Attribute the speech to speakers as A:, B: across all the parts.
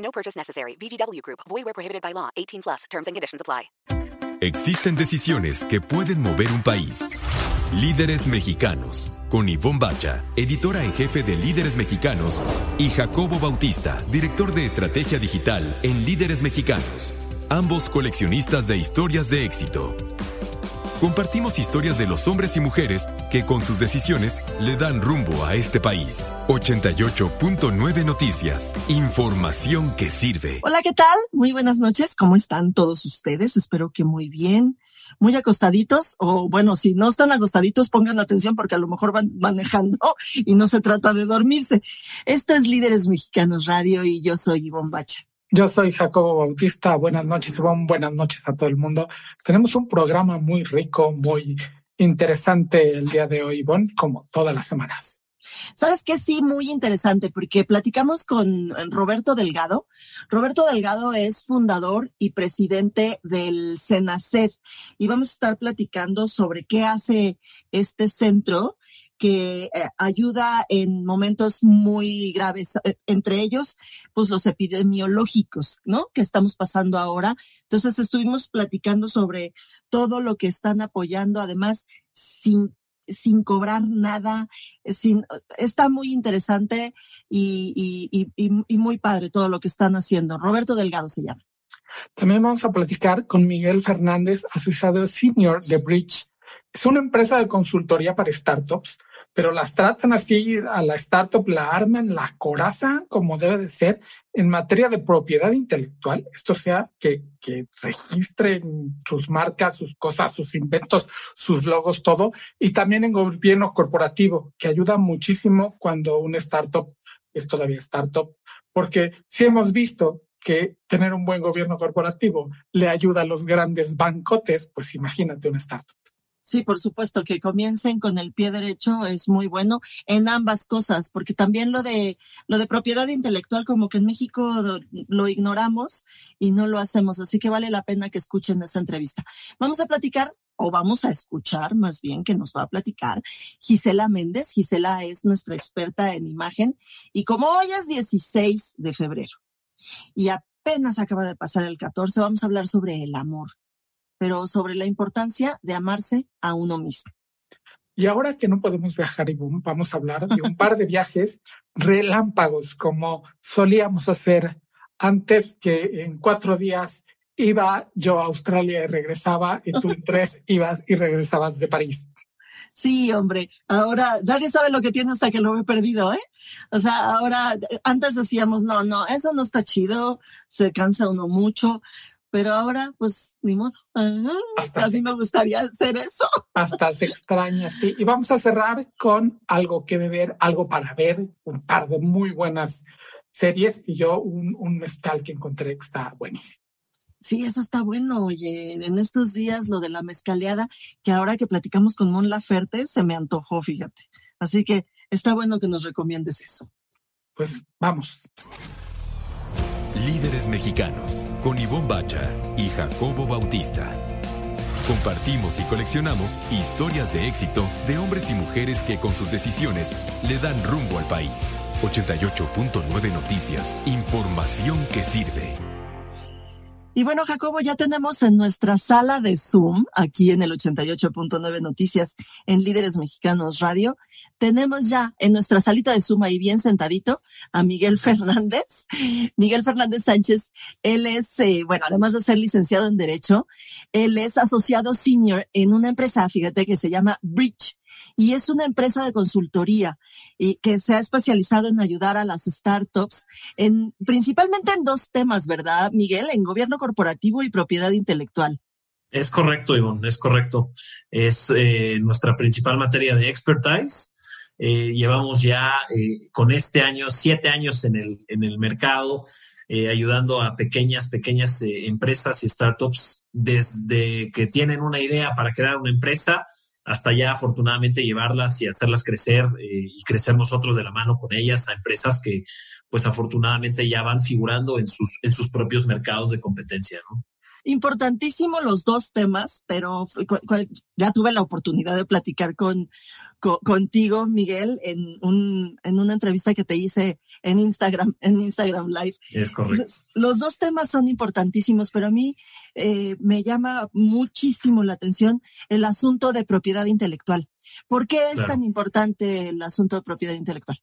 A: No purchase necessary. VGW Group. Void where prohibited by law. 18 plus. Terms and conditions apply.
B: Existen decisiones que pueden mover un país. Líderes mexicanos. Con Ivonne Bacha, editora en jefe de Líderes Mexicanos, y Jacobo Bautista, director de estrategia digital en Líderes Mexicanos. Ambos coleccionistas de historias de éxito. Compartimos historias de los hombres y mujeres que con sus decisiones le dan rumbo a este país. 88.9 Noticias. Información que sirve.
C: Hola, ¿qué tal? Muy buenas noches. ¿Cómo están todos ustedes? Espero que muy bien. Muy acostaditos o bueno, si no están acostaditos, pongan atención porque a lo mejor van manejando y no se trata de dormirse. Esto es Líderes Mexicanos Radio y yo soy Ivonne Bacha.
D: Yo soy Jacobo Bautista. Buenas noches, Ivonne. Buenas noches a todo el mundo. Tenemos un programa muy rico, muy interesante el día de hoy, Ivonne, como todas las semanas.
C: Sabes que sí, muy interesante, porque platicamos con Roberto Delgado. Roberto Delgado es fundador y presidente del CENACED y vamos a estar platicando sobre qué hace este centro que eh, ayuda en momentos muy graves, eh, entre ellos, pues los epidemiológicos, ¿no? Que estamos pasando ahora. Entonces estuvimos platicando sobre todo lo que están apoyando, además, sin sin cobrar nada, sin, está muy interesante y, y, y, y muy padre todo lo que están haciendo. Roberto Delgado se llama.
D: También vamos a platicar con Miguel Fernández, asociado senior de Bridge. Es una empresa de consultoría para startups pero las tratan así a la startup, la arman, la corazan como debe de ser en materia de propiedad intelectual. Esto sea que, que registren sus marcas, sus cosas, sus inventos, sus logos, todo. Y también en gobierno corporativo, que ayuda muchísimo cuando una startup es todavía startup, porque si hemos visto que tener un buen gobierno corporativo le ayuda a los grandes bancotes, pues imagínate una startup.
C: Sí, por supuesto, que comiencen con el pie derecho es muy bueno en ambas cosas, porque también lo de lo de propiedad intelectual como que en México lo, ignoramos y no lo hacemos, así que vale la pena que escuchen esa entrevista. Vamos a platicar o vamos a escuchar más bien que nos va a platicar Gisela Méndez. Gisela es nuestra experta en imagen y como hoy es 16 de febrero y apenas acaba de pasar el 14, vamos a hablar sobre el amor pero sobre la importancia de amarse a uno mismo.
D: Y ahora que no podemos viajar, y vamos a hablar de un par de viajes relámpagos, como solíamos hacer antes que en cuatro días iba yo a Australia y regresaba, y tú en tres ibas y regresabas de París.
C: Sí, hombre, ahora nadie sabe lo que tiene hasta que lo he perdido, ¿eh? O sea, ahora, antes decíamos, no, no, eso no está chido, se cansa uno mucho, pero ahora, pues, ni modo. Hasta a mí me gustaría hacer eso.
D: Hasta se extraña, sí. Y vamos a cerrar con algo que beber, algo para ver, un par de muy buenas series y yo un, un mezcal que encontré que está buenísimo.
C: Sí, eso está bueno. Oye, en estos días lo de la mezcaleada, que ahora que platicamos con Mon Laferte, se me antojó, fíjate. Así que está bueno que nos recomiendes eso.
D: Pues vamos.
B: Líderes Mexicanos, con Ivonne Bacha y Jacobo Bautista. Compartimos y coleccionamos historias de éxito de hombres y mujeres que con sus decisiones le dan rumbo al país. 88.9 Noticias, información que sirve.
C: Y bueno, Jacobo, ya tenemos en nuestra sala de Zoom, aquí en el 88.9 Noticias, en Líderes Mexicanos Radio, tenemos ya en nuestra salita de Zoom ahí bien sentadito a Miguel Fernández. Miguel Fernández Sánchez, él es, eh, bueno, además de ser licenciado en Derecho, él es asociado senior en una empresa, fíjate, que se llama Bridge y es una empresa de consultoría y que se ha especializado en ayudar a las startups en principalmente en dos temas, ¿verdad, Miguel? En gobierno corporativo y propiedad intelectual.
E: Es correcto, Ivonne, es correcto. Es eh, nuestra principal materia de expertise. Eh, llevamos ya eh, con este año siete años en el, en el mercado. eh, ayudando a pequeñas, pequeñas eh, empresas y startups desde que tienen una idea para crear una empresa hasta ya afortunadamente llevarlas y hacerlas crecer eh, y crecer nosotros de la mano con ellas a empresas que pues afortunadamente ya van figurando en sus, en sus propios mercados de competencia, ¿no?
C: Importantísimo los dos temas, pero ya tuve la oportunidad de platicar con, contigo, Miguel, en, un, en una entrevista que te hice en Instagram, en Instagram Live.
E: Es correcto.
C: Los dos temas son importantísimos, pero a mí eh, me llama muchísimo la atención el asunto de propiedad intelectual. ¿Por qué es tan importante el asunto de propiedad intelectual?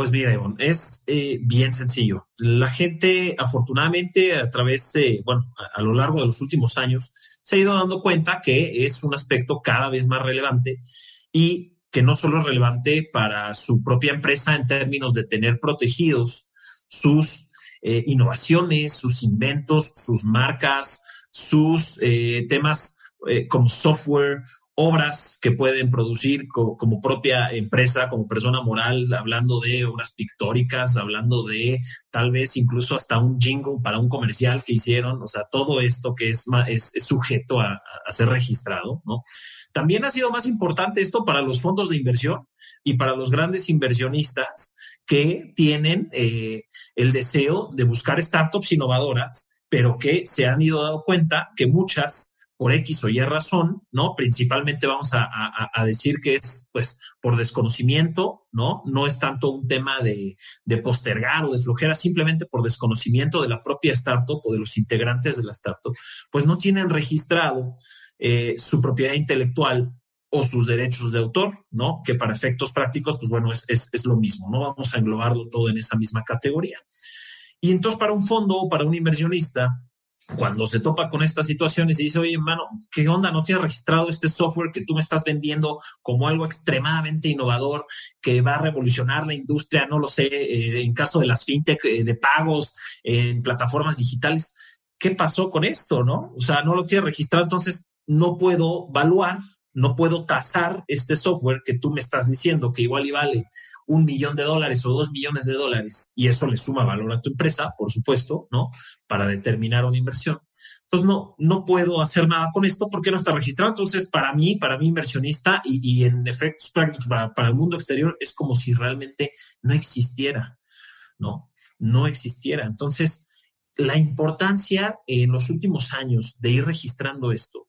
E: Pues mira, Ivonne, es eh, bien sencillo. La gente, afortunadamente, a través de, bueno, a, lo largo de los últimos años, se ha ido dando cuenta que es un aspecto cada vez más relevante y que no solo es relevante para su propia empresa en términos de tener protegidos sus eh, innovaciones, sus inventos, sus marcas, sus eh, temas como software obras que pueden producir como, propia empresa, como persona moral, hablando de obras pictóricas, hablando de tal vez incluso hasta un jingle para un comercial que hicieron, o sea, todo esto que es, es, sujeto a, ser registrado, ¿no? También ha sido más importante esto para los fondos de inversión y para los grandes inversionistas que tienen eh, el deseo de buscar startups innovadoras, pero que se han ido dando cuenta que muchas por X o Y razón, ¿no? Principalmente vamos a, decir que es, pues, por desconocimiento, ¿no? No es tanto un tema de, postergar o de flojera, simplemente por desconocimiento de la propia startup o de los integrantes de la startup, pues no tienen registrado eh, su propiedad intelectual o sus derechos de autor, ¿no? Que para efectos prácticos, pues bueno, es, es lo mismo, ¿no? Vamos a englobarlo todo en esa misma categoría. Y entonces para un fondo o para un inversionista, cuando se topa con estas situaciones y dice, oye, hermano, ¿qué onda? ¿No tienes registrado este software que tú me estás vendiendo como algo extremadamente innovador que va a revolucionar la industria? No lo sé, eh, en caso de las fintech eh, de pagos en plataformas digitales. ¿Qué pasó con esto? No, o sea, no lo tienes registrado, entonces no puedo evaluar, no puedo tasar este software que tú me estás diciendo que igual y vale un millón de dólares o dos millones de dólares y eso le suma valor a tu empresa, por supuesto, ¿no? Para determinar una inversión. Entonces, no, no puedo hacer nada con esto porque no está registrado. Entonces, para mí, para mi inversionista y, en efectos prácticos para, para el mundo exterior, es como si realmente no existiera, ¿no? No existiera. Entonces, la importancia en los últimos años de ir registrando esto,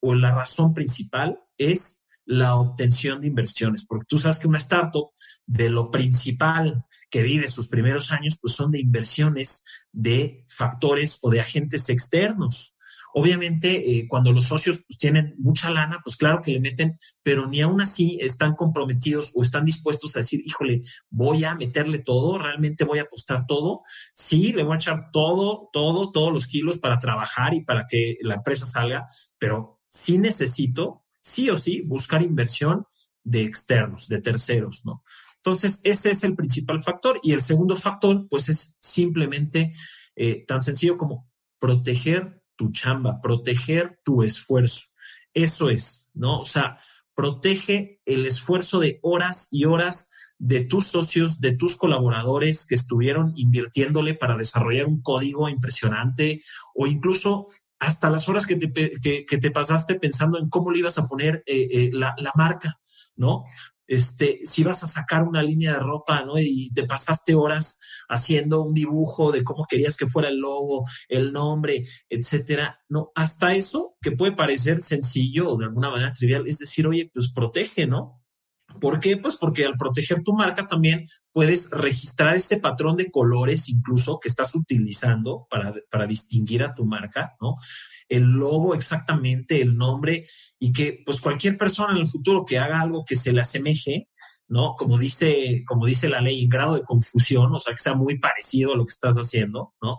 E: o la razón principal es la obtención de inversiones, porque tú sabes que una startup de lo principal que vive sus primeros años, pues son de inversiones de factores o de agentes externos. Obviamente, eh, cuando los socios pues, tienen mucha lana, pues claro que le meten, pero ni aún así están comprometidos o están dispuestos a decir, híjole, voy a meterle todo, realmente voy a apostar todo. Sí, le voy a echar todo, todo, todos los kilos para trabajar y para que la empresa salga, pero sí necesito sí o sí buscar inversión de externos, de terceros, ¿no? Entonces, ese es el principal factor. Y el segundo factor, pues es simplemente eh, tan sencillo como proteger tu chamba, proteger tu esfuerzo. Eso es, ¿no? O sea, protege el esfuerzo de horas y horas de tus socios, de tus colaboradores que estuvieron invirtiéndole para desarrollar un código impresionante o incluso hasta las horas que te, que, te pasaste pensando en cómo le ibas a poner eh, eh, la, la, marca, ¿no? Este, si vas a sacar una línea de ropa, ¿no? Y te pasaste horas haciendo un dibujo de cómo querías que fuera el logo, el nombre, etcétera. No, hasta eso que puede parecer sencillo o de alguna manera trivial, es decir, oye, pues protege, ¿no? ¿Por qué? Pues porque al proteger tu marca también puedes registrar este patrón de colores incluso que estás utilizando para, para distinguir a tu marca, ¿no? El logo exactamente, el nombre y que pues cualquier persona en el futuro que haga algo que se le asemeje, ¿no? Como dice, como dice la ley, en grado de confusión, o sea, que sea muy parecido a lo que estás haciendo, ¿no?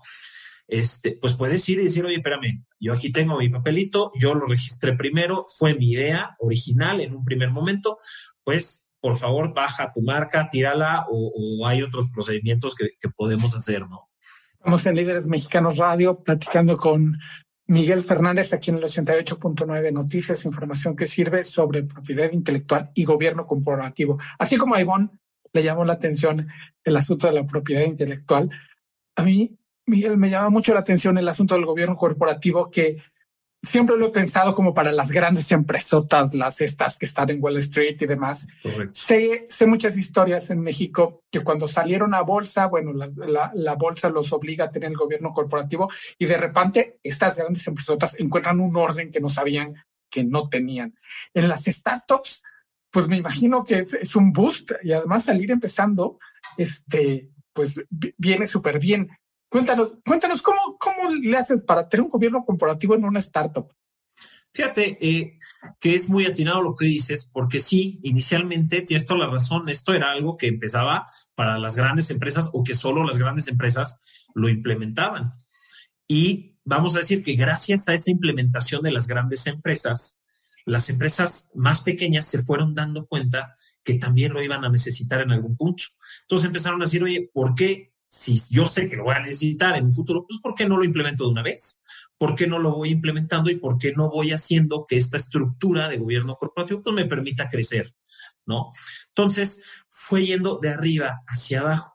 E: Este, pues puedes ir y decir, oye, espérame, yo aquí tengo mi papelito, yo lo registré primero, fue mi idea original en un primer momento, pues por favor baja tu marca, tírala o, hay otros procedimientos que, podemos hacer, ¿no?
D: Estamos en Líderes Mexicanos Radio platicando con Miguel Fernández aquí en el 88.9 Noticias, información que sirve sobre propiedad intelectual y gobierno corporativo. Así como a Ivonne le llamó la atención el asunto de la propiedad intelectual, a mí Miguel, me llama mucho la atención el asunto del gobierno corporativo que siempre lo he pensado como para las grandes empresotas, las estas que están en Wall Street y demás. Sé, sé muchas historias en México que cuando salieron a bolsa, bueno, la, la, bolsa los obliga a tener el gobierno corporativo y de repente estas grandes empresotas encuentran un orden que no sabían que no tenían. En las startups, pues me imagino que es, es un boost y además salir empezando, este, pues viene súper bien. Cuéntanos, cuéntanos cómo, cómo le haces para tener un gobierno corporativo en una startup.
E: Fíjate eh, que es muy atinado lo que dices, porque sí, inicialmente tienes toda la razón, esto era algo que empezaba para las grandes empresas o que solo las grandes empresas lo implementaban. Y vamos a decir que gracias a esa implementación de las grandes empresas, las empresas más pequeñas se fueron dando cuenta que también lo iban a necesitar en algún punto. Entonces empezaron a decir, oye, ¿por qué si yo sé que lo voy a necesitar en un futuro, pues ¿por qué no lo implemento de una vez? ¿Por qué no lo voy implementando y por qué no voy haciendo que esta estructura de gobierno corporativo pues, me permita crecer? ¿No? Entonces, fue yendo de arriba hacia abajo.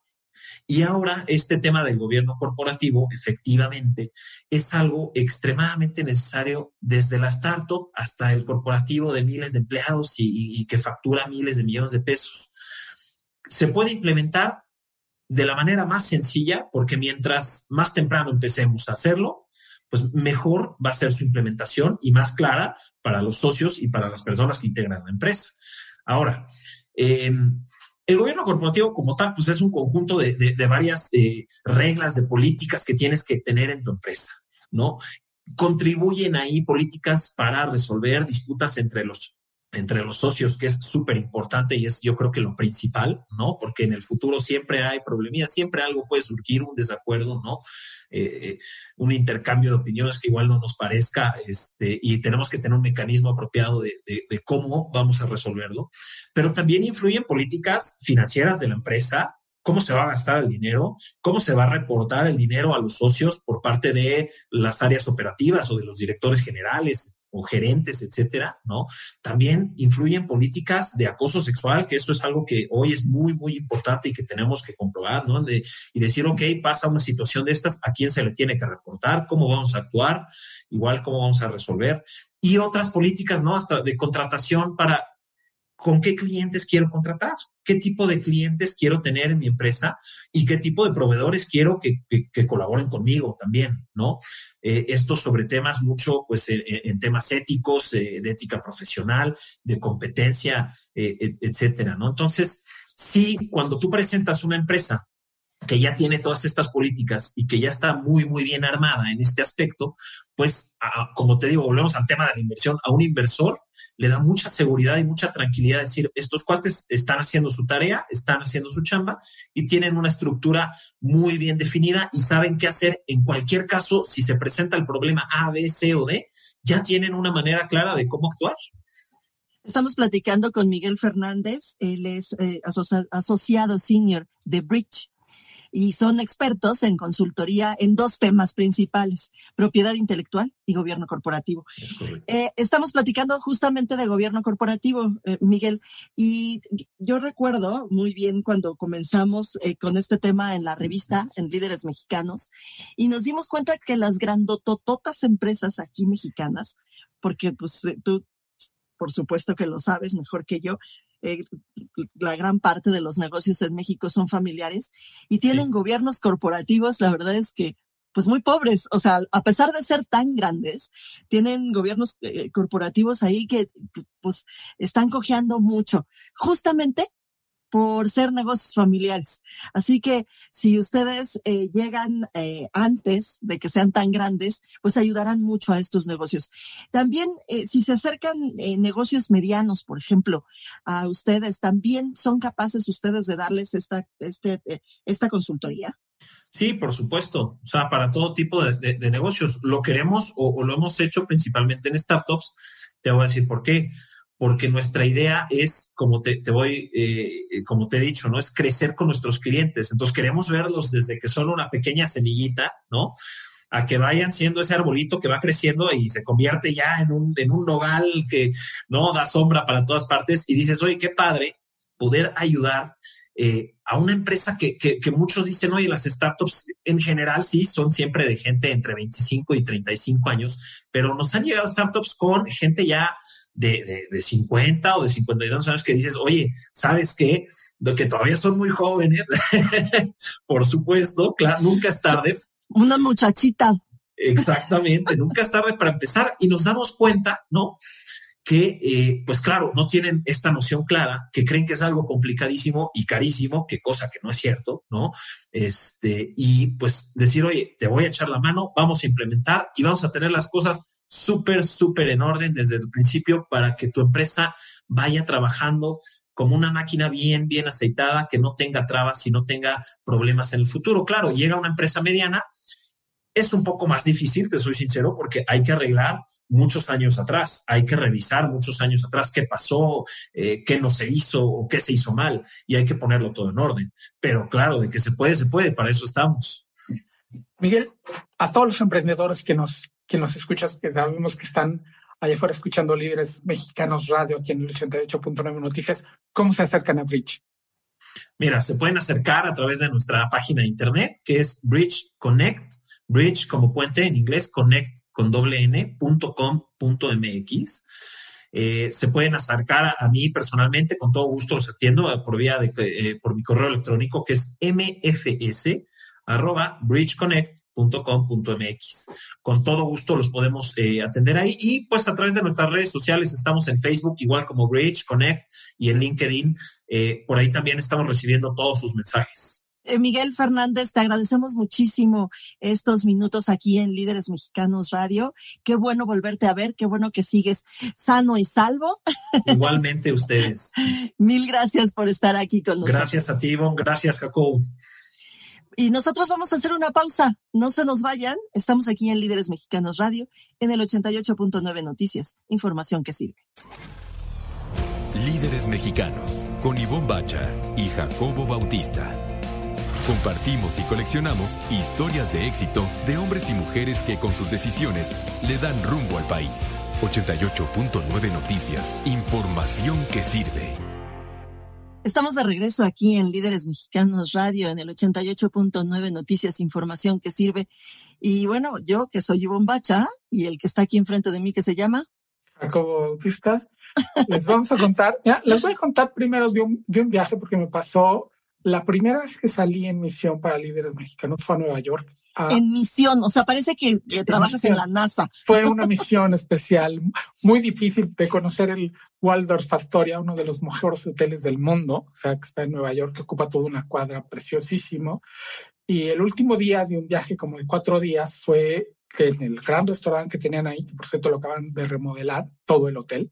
E: Y ahora este tema del gobierno corporativo, efectivamente, es algo extremadamente necesario desde la startup hasta el corporativo de miles de empleados y, y que factura miles de millones de pesos. Se puede implementar de la manera más sencilla, porque mientras más temprano empecemos a hacerlo, pues mejor va a ser su implementación y más clara para los socios y para las personas que integran la empresa. Ahora, em, el gobierno corporativo como tal, pues es un conjunto de, varias eh, reglas, de políticas que tienes que tener en tu empresa, ¿no? Contribuyen ahí políticas para resolver disputas entre los entre los socios, que es súper importante y es yo creo que lo principal, ¿no? Porque en el futuro siempre hay problemas, siempre algo puede surgir, un desacuerdo, ¿no? Eh, eh, un intercambio de opiniones que igual no nos parezca, este, y tenemos que tener un mecanismo apropiado de, de cómo vamos a resolverlo. Pero también influyen políticas financieras de la empresa, cómo se va a gastar el dinero, cómo se va a reportar el dinero a los socios por parte de las áreas operativas o de los directores generales, o gerentes, etcétera, ¿no? También influyen políticas de acoso sexual, que esto es algo que hoy es muy, muy importante y que tenemos que comprobar, ¿no? y decir, ok, pasa una situación de estas, ¿a quién se le tiene que reportar? ¿Cómo vamos a actuar? Igual, ¿cómo vamos a resolver? Y otras políticas, ¿no? Hasta de contratación para con qué clientes quiero contratar, qué tipo de clientes quiero tener en mi empresa y qué tipo de proveedores quiero que, colaboren conmigo también, ¿no? Eh, esto sobre temas mucho, pues, eh, eh, en temas éticos, de ética profesional, de competencia, etcétera, ¿no? Entonces, sí, cuando tú presentas una empresa que ya tiene todas estas políticas y que ya está muy, muy bien armada en este aspecto, pues, como te digo, volvemos al tema de la inversión, a un inversor le da mucha seguridad y mucha tranquilidad decir, estos cuates están haciendo su tarea, están haciendo su chamba y tienen una estructura muy bien definida y saben qué hacer en cualquier caso, si se presenta el problema A, B, C o D, ya tienen una manera clara de cómo actuar.
C: Estamos platicando con Miguel Fernández, él es eh, asociado senior de Bridge y son expertos en consultoría en dos temas principales, propiedad intelectual y gobierno corporativo. Eh, estamos platicando justamente de gobierno corporativo, eh, Miguel, y yo recuerdo muy bien cuando comenzamos eh, con este tema en la revista, en Líderes Mexicanos, y nos dimos cuenta que las grandotototas empresas aquí mexicanas, porque pues tú por supuesto que lo sabes mejor que yo, eh, la gran parte de los negocios en México son familiares y tienen gobiernos corporativos, la verdad es que pues muy pobres, o sea, a pesar de ser tan grandes, tienen gobiernos eh, corporativos ahí que pues están cojeando mucho, justamente por ser negocios familiares. Así que si ustedes eh, llegan eh, antes de que sean tan grandes, pues ayudarán mucho a estos negocios. También, eh, si se acercan negocios medianos, por ejemplo, a ustedes, también son capaces ustedes de darles esta, este, esta consultoría.
E: Sí, por supuesto. O sea, para todo tipo de, negocios. Lo queremos o, lo hemos hecho principalmente en startups. Te voy a decir por qué porque nuestra idea es, como te, voy, eh, como te he dicho, ¿no? Es crecer con nuestros clientes. Entonces queremos verlos desde que son una pequeña semillita, ¿no? A que vayan siendo ese arbolito que va creciendo y se convierte ya en un, en un nogal que, ¿no? Da sombra para todas partes y dices, oye, qué padre poder ayudar eh, a una empresa que, que, que, muchos dicen, oye, las startups en general sí son siempre de gente entre 25 y 35 años, pero nos han llegado startups con gente ya de, de, de 50 o de 52 años que dices, oye, ¿sabes qué? De que todavía son muy jóvenes, por supuesto, claro, nunca es tarde.
C: Una muchachita.
E: Exactamente, nunca es tarde para empezar y nos damos cuenta, ¿no? que, eh, pues claro, no tienen esta noción clara, que creen que es algo complicadísimo y carísimo, que cosa que no es cierto, ¿no? Este, y pues decir, oye, te voy a echar la mano, vamos a implementar y vamos a tener las cosas súper, súper en orden desde el principio para que tu empresa vaya trabajando como una máquina bien, bien aceitada, que no tenga trabas y no tenga problemas en el futuro. Claro, llega una empresa mediana es un poco más difícil, te soy sincero, porque hay que arreglar muchos años atrás, hay que revisar muchos años atrás qué pasó, eh, qué no se hizo o qué se hizo mal, y hay que ponerlo todo en orden. Pero claro, de que se puede, se puede, para eso estamos.
D: Miguel, a todos los emprendedores que nos, que nos escuchas, que sabemos que están allá afuera escuchando líderes mexicanos radio aquí en el 88.9 Noticias, ¿cómo se acercan a Bridge?
E: Mira, se pueden acercar a través de nuestra página de internet, que es Bridge Connect bridge como puente en inglés, connect con doble n, punto com, punto mx. Eh, se pueden acercar a, mí personalmente, con todo gusto los atiendo eh, por vía de, eh, por mi correo electrónico que es mfs arroba bridgeconnect.com.mx. Con todo gusto los podemos atender ahí y pues a través de nuestras redes sociales estamos en Facebook igual como Bridge Connect y en LinkedIn. por ahí también estamos recibiendo todos sus mensajes.
C: Eh, Miguel Fernández, te agradecemos muchísimo estos minutos aquí en Líderes Mexicanos Radio. Qué bueno volverte a ver, qué bueno que sigues sano y salvo.
E: Igualmente ustedes.
C: Mil gracias por estar aquí con nosotros.
E: Gracias a ti, Ivonne. Gracias, Jacob.
C: Y nosotros vamos a hacer una pausa. No se nos vayan. Estamos aquí en Líderes Mexicanos Radio en el 88.9 Noticias. Información que sirve.
B: Líderes Mexicanos con Ivonne Bacha y Jacobo Bautista. Compartimos y coleccionamos historias de éxito de hombres y mujeres que con sus decisiones le dan rumbo al país. 88.9 Noticias, información que sirve.
C: Estamos de regreso aquí en Líderes Mexicanos Radio en el 88.9 Noticias, información que sirve. Y bueno, yo que soy Ivonne Bacha y el que está aquí enfrente de mí que se llama
D: Jacobo Bautista, les vamos a contar, ya, les voy a contar primero de un, de un viaje porque me pasó la primera vez que salí en misión para líderes mexicanos fue a Nueva York.
C: En misión, o sea, parece que, trabajas en la NASA.
D: Fue una misión especial, muy difícil de conocer el Waldorf Astoria, uno de los mejores hoteles del mundo, o sea, que está en Nueva York, que ocupa toda una cuadra preciosísimo. Y el último día de un viaje como de cuatro días fue que en el gran restaurante que tenían ahí, que por cierto lo acaban de remodelar, todo el hotel,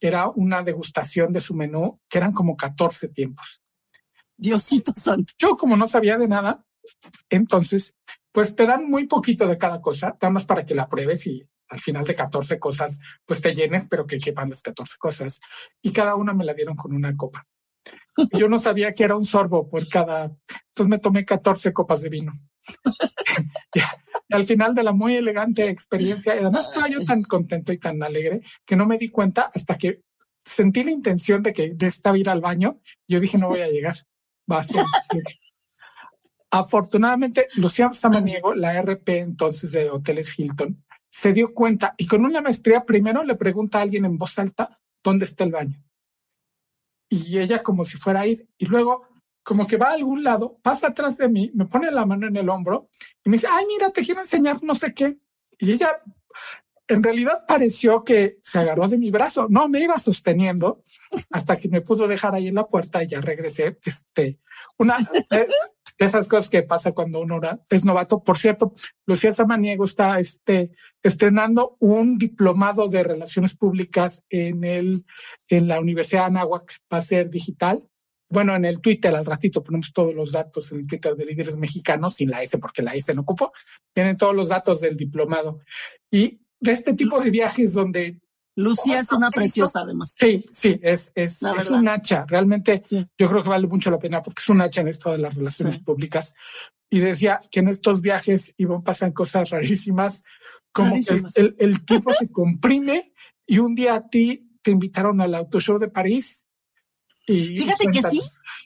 D: era una degustación de su menú, que eran como 14 tiempos.
C: Diosito santo.
D: Yo como no sabía de nada, entonces, pues te dan muy poquito de cada cosa, nada más para que la pruebes y al final de 14 cosas, pues te llenes, pero que quepan las 14 cosas. Y cada una me la dieron con una copa. Yo no sabía que era un sorbo por cada, entonces me tomé 14 copas de vino. y al final de la muy elegante experiencia, además estaba yo tan contento y tan alegre que no me di cuenta hasta que sentí la intención de que de estaba ir al baño. Yo dije, no voy a llegar va a ser. Afortunadamente, Lucía Samaniego, la RP entonces de Hoteles Hilton, se dio cuenta y con una maestría primero le pregunta a alguien en voz alta dónde está el baño. Y ella como si fuera a ir y luego como que va a algún lado, pasa atrás de mí, me pone la mano en el hombro y me dice, ay, mira, te quiero enseñar no sé qué. Y ella en realidad pareció que se agarró de mi brazo. No, me iba sosteniendo hasta que me pudo dejar ahí en la puerta y ya regresé. Este, una de, esas cosas que pasa cuando uno es novato. Por cierto, Lucía Samaniego está este, estrenando un diplomado de relaciones públicas en el, en la Universidad de Anáhuac. Va a ser digital. Bueno, en el Twitter al ratito ponemos todos los datos en el Twitter de líderes mexicanos, sin la S porque la S no ocupo. Vienen todos los datos del diplomado. Y de este tipo de viajes donde
C: Lucía es una preciosa, además.
D: Sí, sí, es, es, es un hacha. Realmente yo creo que vale mucho la pena porque es un hacha en esto de las relaciones públicas. Y decía que en estos viajes iban pasan cosas rarísimas, como que el, el, tipo se comprime y un día a ti te invitaron al auto show de París
C: Fíjate que sí,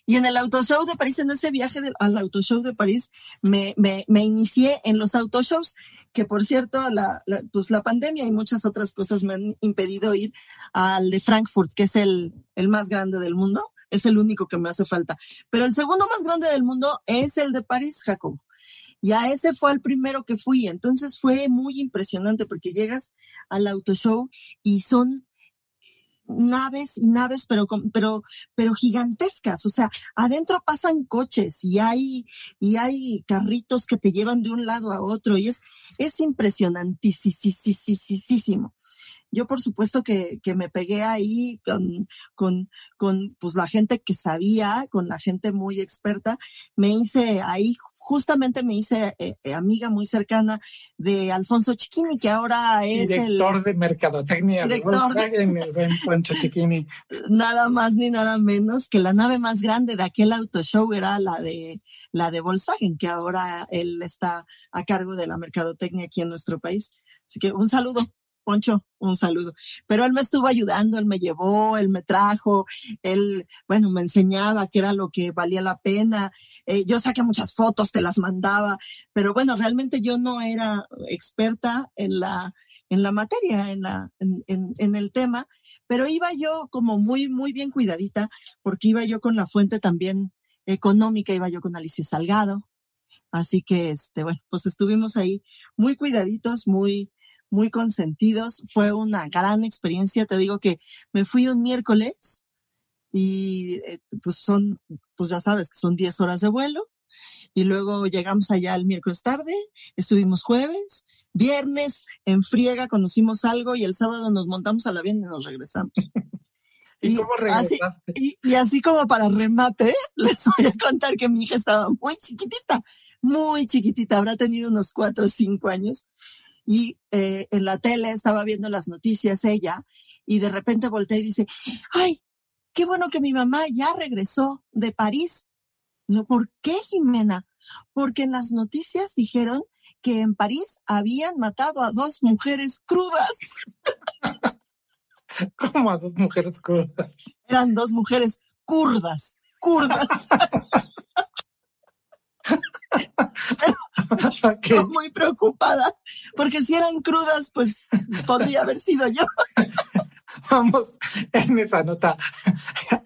C: y en el autoshow de París, en ese viaje al autoshow de París, me, me, me, inicié en los autoshows, que por cierto, la, pues la pandemia y muchas otras cosas me han impedido ir al de Frankfurt, que es el, el más grande del mundo, es el único que me hace falta. Pero el segundo más grande del mundo es el de París, Jacob. Y a ese fue el primero que fui. Entonces fue muy impresionante porque llegas al autoshow y son naves y naves, pero, pero, pero gigantescas. O sea, adentro pasan coches y hay, y hay carritos que te llevan de un lado a otro y es, es impresionantísimo. Yo, por supuesto, que, que me pegué ahí con, con, con pues, la gente que sabía, con la gente muy experta. Me hice ahí, justamente me hice eh, eh, amiga muy cercana de Alfonso Chiquini, que ahora es
D: director
C: el...
D: De Mercadotecnia director de el buen Chiquini.
C: Nada más ni nada menos que la nave más grande de aquel auto show era la de, la de Volkswagen, que ahora él está a cargo de la mercadotecnia aquí en nuestro país. Así que un saludo Poncho, un saludo. Pero él me estuvo ayudando, él me llevó, él me trajo, él, bueno, me enseñaba qué era lo que valía la pena. Eh, yo saqué muchas fotos, te las mandaba, pero bueno, realmente yo no era experta en la, en la materia, en, la, en, en, en el tema, pero iba yo como muy, muy bien cuidadita, porque iba yo con la fuente también económica, iba yo con Alicia Salgado. Así que, este, bueno, pues estuvimos ahí muy cuidaditos, muy, muy consentidos. Fue una gran experiencia. Te digo que me fui un miércoles y eh, pues son, pues ya sabes que son 10 horas de vuelo. Y luego llegamos allá el miércoles tarde, estuvimos jueves, viernes en friega conocimos algo y el sábado nos montamos al avión y nos regresamos.
D: ¿Y, cómo
C: así, y, y, así como para remate, les voy a contar que mi hija estaba muy chiquitita, muy chiquitita, habrá tenido unos cuatro o cinco años y eh, en la tele estaba viendo las noticias ella y de repente voltea y dice, ay, qué bueno que mi mamá ya regresó de París. No, ¿por qué, Jimena? Porque en las noticias dijeron que en París habían matado a dos mujeres crudas.
D: ¿Cómo a dos mujeres crudas?
C: Eran dos mujeres kurdas, kurdas. muy preocupada, porque si eran crudas, pues podría haber sido yo.
D: Vamos en esa nota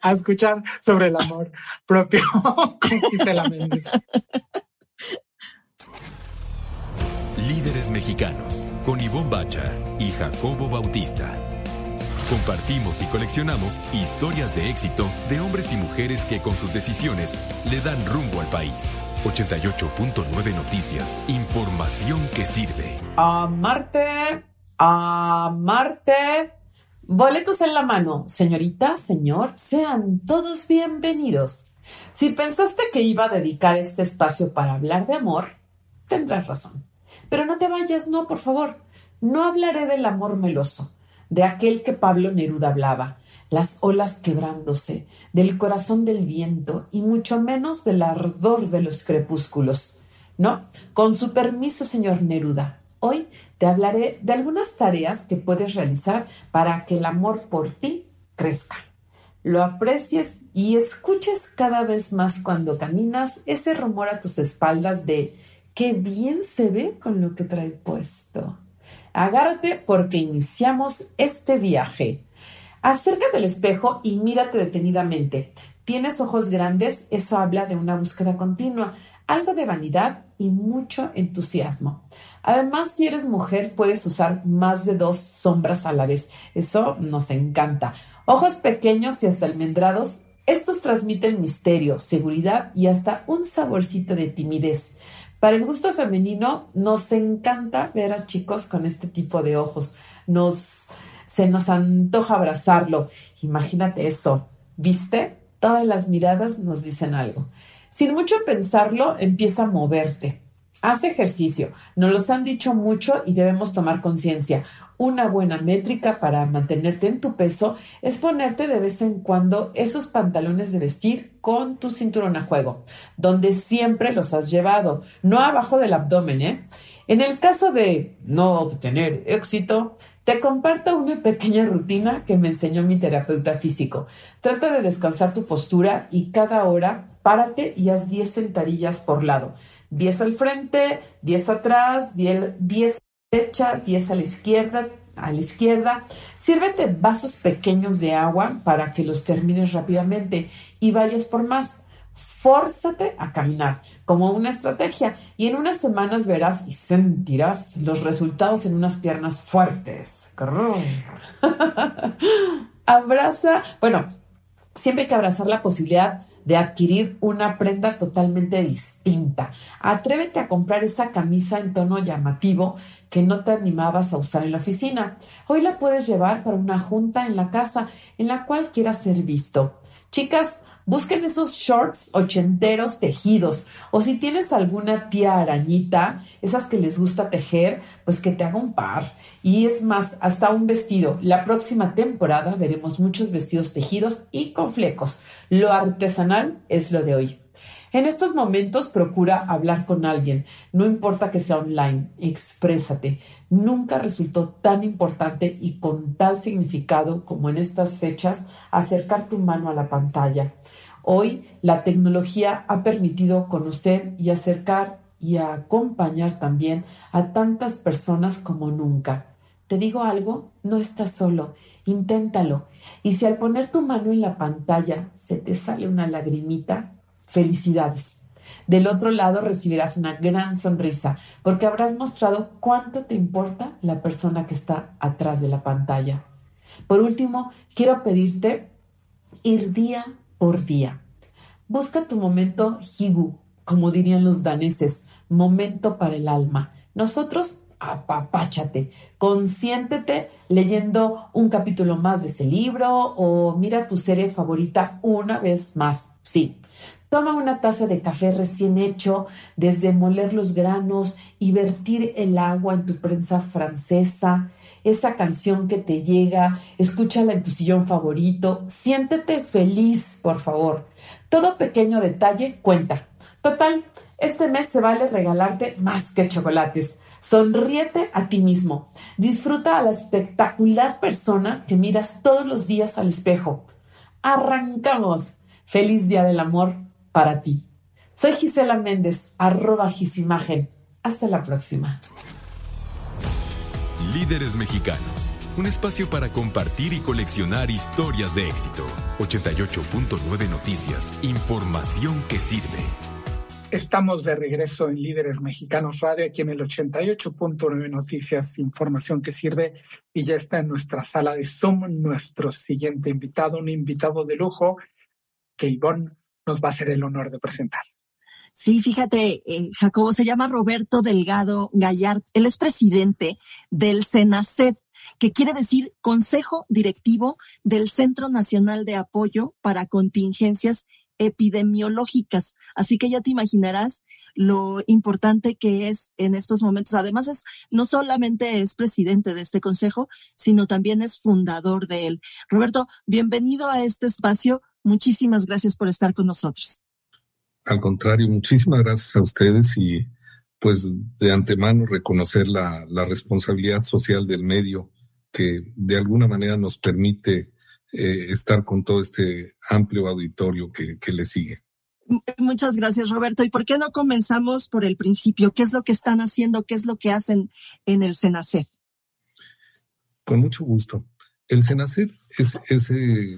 D: a escuchar sobre el amor propio con Gisela Méndez.
B: Líderes mexicanos con Ivonne Bacha y Jacobo Bautista. Compartimos y coleccionamos historias de éxito de hombres y mujeres que con sus decisiones le dan rumbo al país. 88.9 Noticias. Información que sirve.
F: Amarte, amarte. Boletos en la mano. Señorita, señor, sean todos bienvenidos. Si pensaste que iba a dedicar este espacio para hablar de amor, tendrás razón. Pero no te vayas, no, por favor. No hablaré del amor meloso, de aquel que Pablo Neruda hablaba, las olas quebrándose, del corazón del viento y mucho menos del ardor de los crepúsculos. No, con su permiso, señor Neruda, hoy te hablaré de algunas tareas que puedes realizar para que el amor por ti crezca. Lo aprecies y escuches cada vez más cuando caminas ese rumor a tus espaldas de qué bien se ve con lo que trae puesto. Agárrate porque iniciamos este viaje. Acércate al espejo y mírate detenidamente. ¿Tienes ojos grandes? Eso habla de una búsqueda continua, algo de vanidad y mucho entusiasmo. Además, si eres mujer, puedes usar más de dos sombras a la vez. Eso nos encanta. Ojos pequeños y hasta almendrados. Estos transmiten misterio, seguridad y hasta un saborcito de timidez. Para el gusto femenino, nos encanta ver a chicos con este tipo de ojos. Nos se nos antoja abrazarlo. Imagínate eso, ¿viste? Todas las miradas nos dicen algo. Sin mucho pensarlo, empieza a moverte. Haz ejercicio. Nos los han dicho mucho y debemos tomar conciencia. Una buena métrica para mantenerte en tu peso es ponerte de vez en cuando esos pantalones de vestir con tu cinturón a juego, donde siempre los has llevado, no abajo del abdomen, ¿eh? En el caso de no obtener éxito, te comparto una pequeña rutina que me enseñó mi terapeuta físico. Trata de descansar tu postura y cada hora párate y haz 10 sentadillas por lado. 10 al frente, 10 atrás, 10, a la derecha, 10 a la izquierda, a la izquierda. Sírvete vasos pequeños de agua para que los termines rápidamente y vayas por más. Fórzate a caminar como una estrategia y en unas semanas verás y sentirás los resultados en unas piernas fuertes. Abraza, bueno, siempre hay que abrazar la posibilidad de adquirir una prenda totalmente distinta. Atrévete a comprar esa camisa en tono llamativo que no te animabas a usar en la oficina. Hoy la puedes llevar para una junta en la casa en la cual quieras ser visto. Chicas, Busquen esos shorts ochenteros tejidos o si tienes alguna tía arañita, esas que les gusta tejer, pues que te haga un par. Y es más, hasta un vestido. La próxima temporada veremos muchos vestidos tejidos y con flecos. Lo artesanal es lo de hoy. En estos momentos procura hablar con alguien, no importa que sea online, exprésate. Nunca resultó tan importante y con tal significado como en estas fechas acercar tu mano a la pantalla. Hoy la tecnología ha permitido conocer y acercar y acompañar también a tantas personas como nunca. Te digo algo, no estás solo, inténtalo. Y si al poner tu mano en la pantalla se te sale una lagrimita, Felicidades. Del otro lado recibirás una gran sonrisa porque habrás mostrado cuánto te importa la persona que está atrás de la pantalla. Por último, quiero pedirte ir día por día. Busca tu momento higu, como dirían los daneses, momento para el alma. Nosotros apapáchate, consiéntete leyendo un capítulo más de ese libro o mira tu serie favorita una vez más. Sí, Toma una taza de café recién hecho, desde moler los granos y vertir el agua en tu prensa francesa, esa canción que te llega, escúchala en tu sillón favorito, siéntete feliz, por favor. Todo pequeño detalle cuenta. Total, este mes se vale regalarte más que chocolates. Sonríete a ti mismo. Disfruta a la espectacular persona que miras todos los días al espejo. Arrancamos. Feliz Día del Amor para ti. Soy Gisela Méndez, arroba gisimagen. Hasta la próxima.
B: Líderes Mexicanos, un espacio para compartir y coleccionar historias de éxito. 88.9 Noticias, información que sirve.
D: Estamos de regreso en Líderes Mexicanos Radio, aquí en el 88.9 Noticias, información que sirve, y ya está en nuestra sala de Zoom nuestro siguiente invitado, un invitado de lujo que Ivonne nos va a hacer el honor de presentar.
C: Sí, fíjate, eh, Jacobo se llama Roberto Delgado Gallard. Él es presidente del CENACED, que quiere decir Consejo Directivo del Centro Nacional de Apoyo para Contingencias epidemiológicas. Así que ya te imaginarás lo importante que es en estos momentos. Además, es, no solamente es presidente de este consejo, sino también es fundador de él. Roberto, bienvenido a este espacio. Muchísimas gracias por estar con nosotros.
G: Al contrario, muchísimas gracias a ustedes y pues de antemano reconocer la, responsabilidad social del medio que de alguna manera nos permite eh, estar con todo este amplio auditorio que, que le sigue.
C: Muchas gracias, Roberto. ¿Y por qué no comenzamos por el principio? ¿Qué es lo que están haciendo? ¿Qué es lo que hacen en el SENACE?
G: Con mucho gusto. El SENACED es,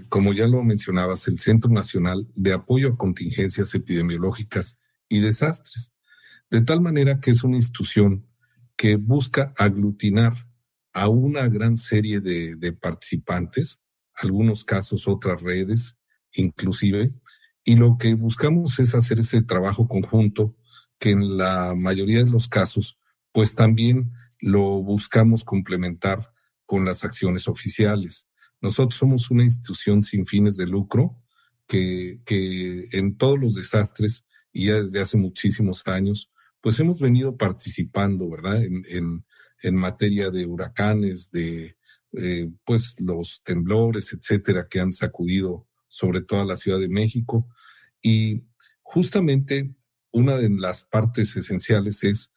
G: como ya lo mencionabas, el Centro Nacional de Apoyo a Contingencias Epidemiológicas y Desastres, de tal manera que es una institución que busca aglutinar a una gran serie de participantes, algunos casos otras redes inclusive, y lo que buscamos es hacer ese trabajo conjunto que en la mayoría de los casos, pues también lo buscamos complementar con las acciones oficiales. Nosotros somos una institución sin fines de lucro que, que en todos los desastres y ya desde hace muchísimos años, pues hemos venido participando, ¿verdad? En, en, en materia de huracanes, de eh, pues los temblores, etcétera, que han sacudido sobre toda la Ciudad de México. Y justamente una de las partes esenciales es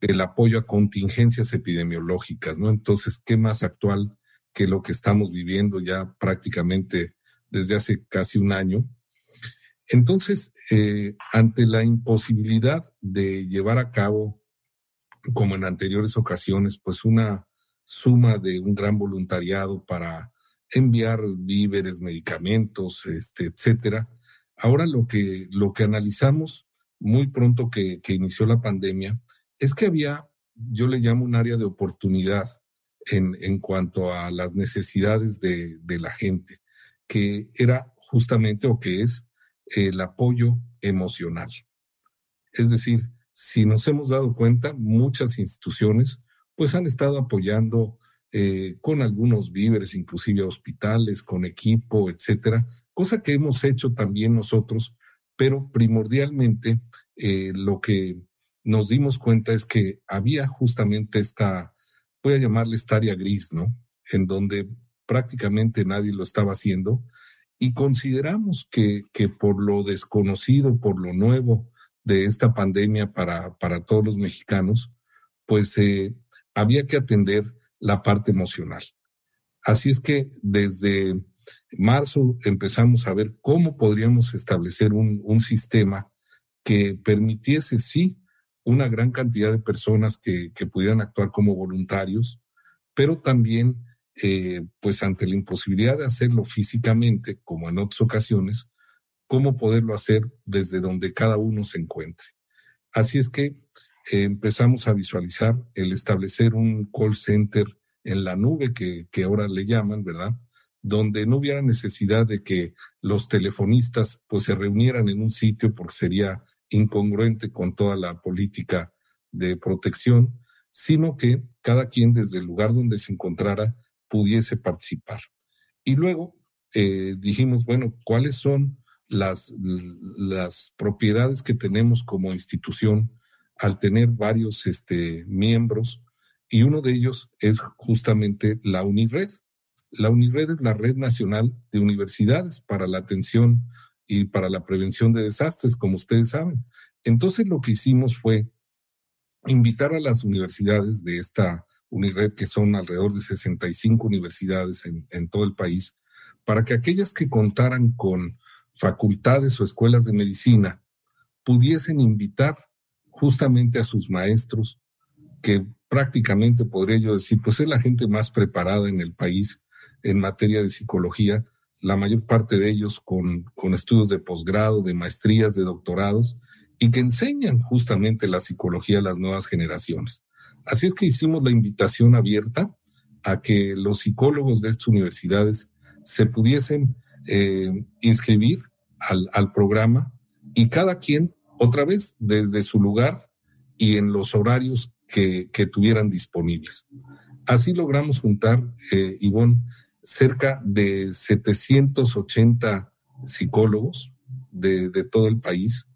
G: el apoyo a contingencias epidemiológicas, ¿no? Entonces, ¿qué más actual que lo que estamos viviendo ya prácticamente desde hace casi un año? Entonces, eh, ante la imposibilidad de llevar a cabo, como en anteriores ocasiones, pues una suma de un gran voluntariado para enviar víveres, medicamentos, este, etcétera. Ahora lo que, lo que analizamos muy pronto que, que inició la pandemia es que había, yo le llamo un área de oportunidad en, en cuanto a las necesidades de, de la gente, que era justamente o que es el apoyo emocional. Es decir, si nos hemos dado cuenta, muchas instituciones pues han estado apoyando eh, con algunos víveres, inclusive hospitales, con equipo, etcétera, cosa que hemos hecho también nosotros, pero primordialmente eh, lo que nos dimos cuenta es que había justamente esta, voy a llamarle esta área gris, ¿no? En donde prácticamente nadie lo estaba haciendo y consideramos que, que por lo desconocido, por lo nuevo de esta pandemia para, para todos los mexicanos, pues eh, había que atender la parte emocional. Así es que desde marzo empezamos a ver cómo podríamos establecer un, un sistema que permitiese, sí, una gran cantidad de personas que, pudieran actuar como voluntarios, pero también, eh, pues ante la imposibilidad de hacerlo físicamente, como en otras ocasiones, cómo poderlo hacer desde donde cada uno se encuentre. Así es que eh, empezamos a visualizar el establecer un call center en la nube que, que ahora le llaman, ¿verdad? Donde no hubiera necesidad de que los telefonistas pues se reunieran en un sitio porque sería incongruente con toda la política de protección, sino que cada quien desde el lugar donde se encontrara pudiese participar. Y luego eh, dijimos, bueno, ¿cuáles son las, las propiedades que tenemos como institución al tener varios este, miembros y uno de ellos es justamente la UNIRED. La UNIRED es la Red Nacional de Universidades para la Atención y para la Prevención de Desastres, como ustedes saben. Entonces lo que hicimos fue invitar a las universidades de esta UNIRED, que son alrededor de 65 universidades en, en todo el país, para que aquellas que contaran con facultades o escuelas de medicina pudiesen invitar justamente a sus maestros que prácticamente podría yo decir, pues es la gente más preparada en el país en materia de psicología, la mayor parte de ellos con, con estudios de posgrado, de maestrías, de doctorados, y que enseñan justamente la psicología a las nuevas generaciones. Así es que hicimos la invitación abierta a que los psicólogos de estas universidades se pudiesen eh, inscribir al, al programa y cada quien, otra vez, desde su lugar y en los horarios que, que tuvieran disponibles. Así logramos juntar, eh, Ivonne, cerca de 780 psicólogos de, todo el país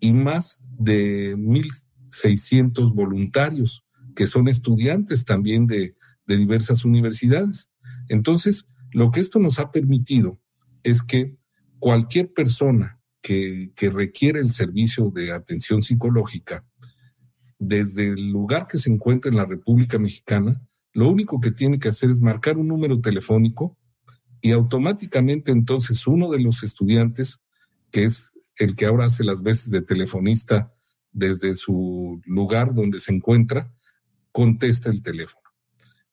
G: y más de 1.600 voluntarios que son estudiantes también de, de diversas universidades. Entonces, lo que esto nos ha permitido es que cualquier persona que, que requiere el servicio de atención psicológica desde el lugar que se encuentra en la República Mexicana, lo único que tiene que hacer es marcar un número telefónico y automáticamente entonces uno de los estudiantes, que es el que ahora hace las veces de telefonista desde su lugar donde se encuentra, contesta el teléfono.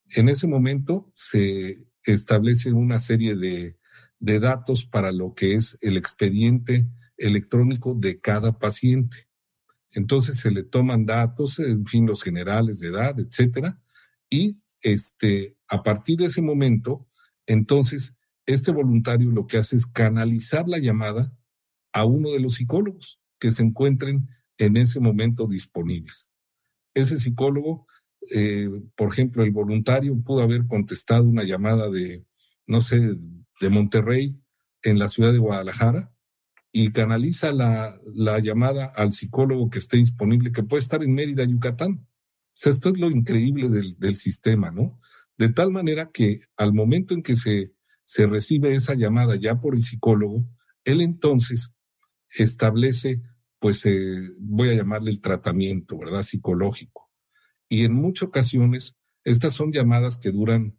G: En ese momento se establece una serie de, de datos para lo que es el expediente electrónico de cada paciente. Entonces se le toman datos, en fin, los generales de edad, etcétera, y este, a partir de ese momento, entonces, este voluntario lo que hace es canalizar la llamada a uno de los psicólogos que se encuentren en ese momento disponibles. Ese psicólogo, eh, por ejemplo, el voluntario pudo haber contestado una llamada de, no sé, de Monterrey en la ciudad de Guadalajara y canaliza la, la, llamada al psicólogo que esté disponible, que puede estar en Mérida, Yucatán. O sea, esto es lo increíble del, del sistema, ¿no? De tal manera que al momento en que se, se recibe esa llamada ya por el psicólogo, él entonces establece, pues, eh, voy a llamarle el tratamiento, ¿verdad? Psicológico. Y en muchas ocasiones, estas son llamadas que duran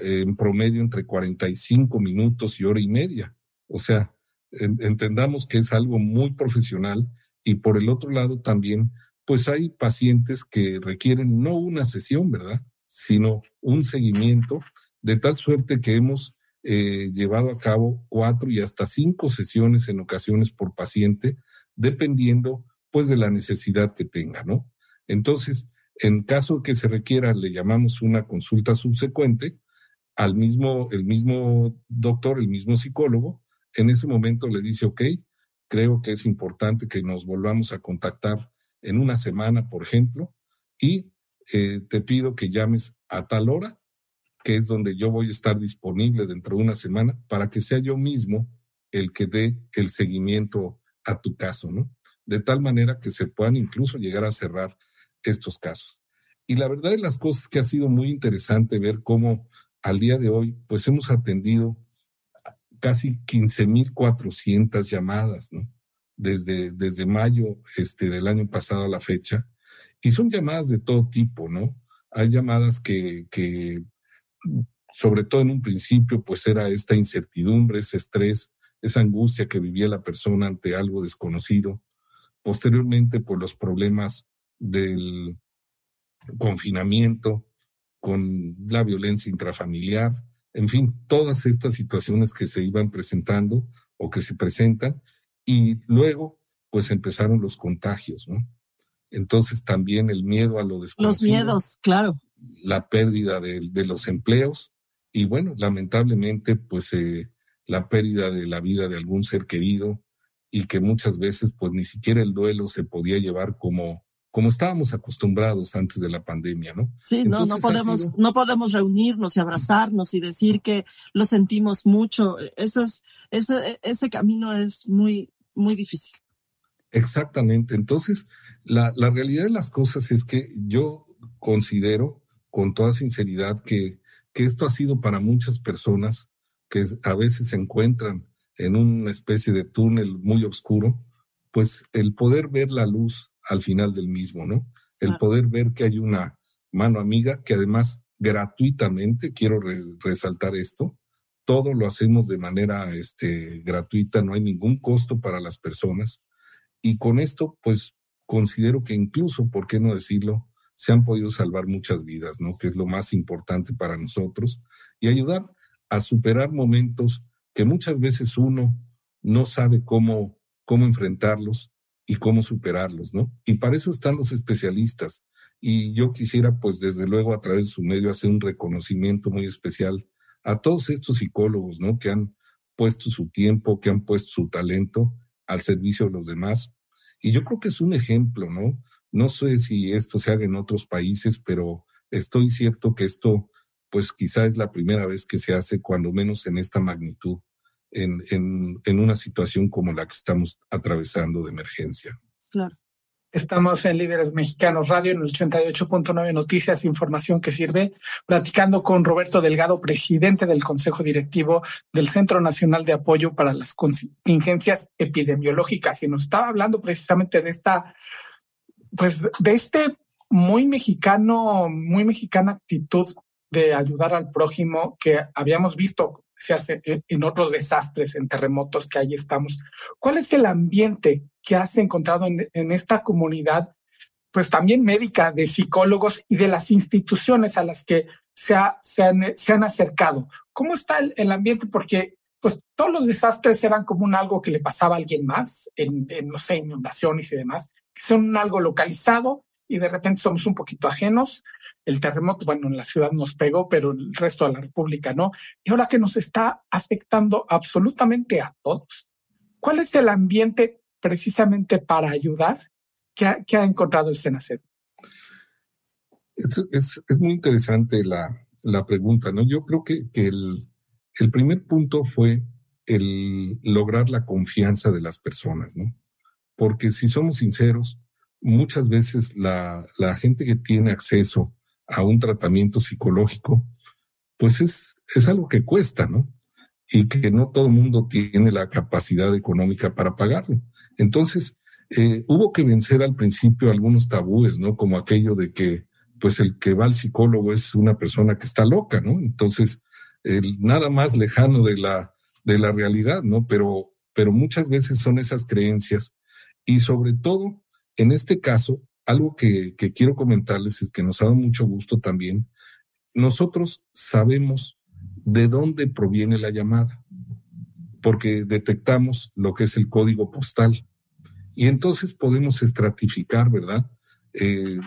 G: eh, en promedio entre 45 minutos y hora y media. O sea, entendamos que es algo muy profesional y por el otro lado también, pues hay pacientes que requieren no una sesión, ¿verdad? Sino un seguimiento de tal suerte que hemos eh, llevado a cabo cuatro y hasta cinco sesiones en ocasiones por paciente, dependiendo pues de la necesidad que tenga, ¿no? Entonces, en caso que se requiera, le llamamos una consulta subsecuente al mismo, el mismo doctor, el mismo psicólogo, en ese momento le dice, ok, creo que es importante que nos volvamos a contactar en una semana, por ejemplo, y eh, te pido que llames a tal hora que es donde yo voy a estar disponible dentro de una semana para que sea yo mismo el que dé el seguimiento a tu caso, ¿no? De tal manera que se puedan incluso llegar a cerrar estos casos. Y la verdad de las cosas que ha sido muy interesante ver cómo al día de hoy, pues hemos atendido casi 15.400 llamadas, ¿no? Desde, desde mayo este, del año pasado a la fecha. Y son llamadas de todo tipo, ¿no? Hay llamadas que, que sobre todo en un principio, pues era esta incertidumbre, ese estrés, esa angustia que vivía la persona ante algo desconocido. Posteriormente, por los problemas del confinamiento, con la violencia intrafamiliar, en fin, todas estas situaciones que se iban presentando o que se presentan. Y luego, pues empezaron los contagios, ¿no? Entonces también el miedo a lo desconocido.
C: Los miedos, claro
G: la pérdida de, los empleos y bueno, lamentablemente pues eh, la pérdida de la vida de algún ser querido y que muchas veces pues ni siquiera el duelo se podía llevar como como estábamos acostumbrados antes de la pandemia, ¿no?
C: Sí, no, no podemos, no podemos reunirnos y abrazarnos y decir que lo sentimos mucho. Eso es, ese, ese camino es muy, muy difícil.
G: Exactamente. Entonces, la, la realidad de las cosas es que yo considero con toda sinceridad que, que esto ha sido para muchas personas que a veces se encuentran en una especie de túnel muy oscuro, pues el poder ver la luz al final del mismo, ¿no? El poder ver que hay una mano amiga que además gratuitamente, quiero resaltar esto, todo lo hacemos de manera este, gratuita, no hay ningún costo para las personas. Y con esto, pues considero que incluso, ¿por qué no decirlo? se han podido salvar muchas vidas, ¿no? Que es lo más importante para nosotros y ayudar a superar momentos que muchas veces uno no sabe cómo, cómo enfrentarlos y cómo superarlos, ¿no? Y para eso están los especialistas. Y yo quisiera, pues, desde luego, a través de su medio, hacer un reconocimiento muy especial a todos estos psicólogos, ¿no? Que han puesto su tiempo, que han puesto su talento al servicio de los demás. Y yo creo que es un ejemplo, ¿no? No sé si esto se haga en otros países, pero estoy cierto que esto, pues quizá es la primera vez que se hace, cuando menos en esta magnitud, en, en, en una situación como la que estamos atravesando de emergencia.
C: Claro.
D: Estamos en Líderes Mexicanos Radio en el 88.9 Noticias, información que sirve, platicando con Roberto Delgado, presidente del Consejo Directivo del Centro Nacional de Apoyo para las Contingencias Epidemiológicas. Y nos estaba hablando precisamente de esta pues de este muy mexicano, muy mexicana actitud de ayudar al prójimo que habíamos visto se hace en otros desastres, en terremotos que ahí estamos. ¿Cuál es el ambiente que has encontrado en, esta comunidad, pues también médica, de psicólogos y de las instituciones a las que se, se, han, acercado? ¿Cómo está el, ambiente? Porque pues todos los desastres eran como un algo que le pasaba a alguien más, en, en no sé, inundaciones y demás son algo localizado y de repente somos un poquito ajenos. El terremoto, bueno, en la ciudad nos pegó, pero el resto de la República no. Y ahora que nos está afectando absolutamente a todos, ¿cuál es el ambiente precisamente para ayudar que ha, que ha encontrado el SENACED?
G: Es, es, es, muy interesante la, la, pregunta, ¿no? Yo creo que, que el, el primer punto fue el lograr la confianza de las personas, ¿no? porque si somos sinceros, muchas veces la, gente que tiene acceso a un tratamiento psicológico, pues es, es algo que cuesta, ¿no? Y que no todo el mundo tiene la capacidad económica para pagarlo. Entonces, eh, hubo que vencer al principio algunos tabúes, ¿no? Como aquello de que pues el que va al psicólogo es una persona que está loca, ¿no? Entonces, el, nada más lejano de la, de la realidad, ¿no? Pero, pero muchas veces son esas creencias y sobre todo, en este caso, algo que, quiero comentarles es que nos ha dado mucho gusto también, nosotros sabemos de dónde proviene la llamada, porque detectamos lo que es el código postal. Y entonces podemos estratificar, ¿verdad? Eh,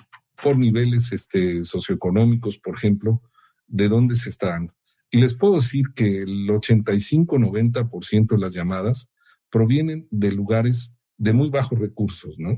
G: por niveles este, socioeconómicos, por ejemplo, de dónde se están. Y les puedo decir que el 85-90% de las llamadas provienen de lugares de muy bajos recursos, ¿no?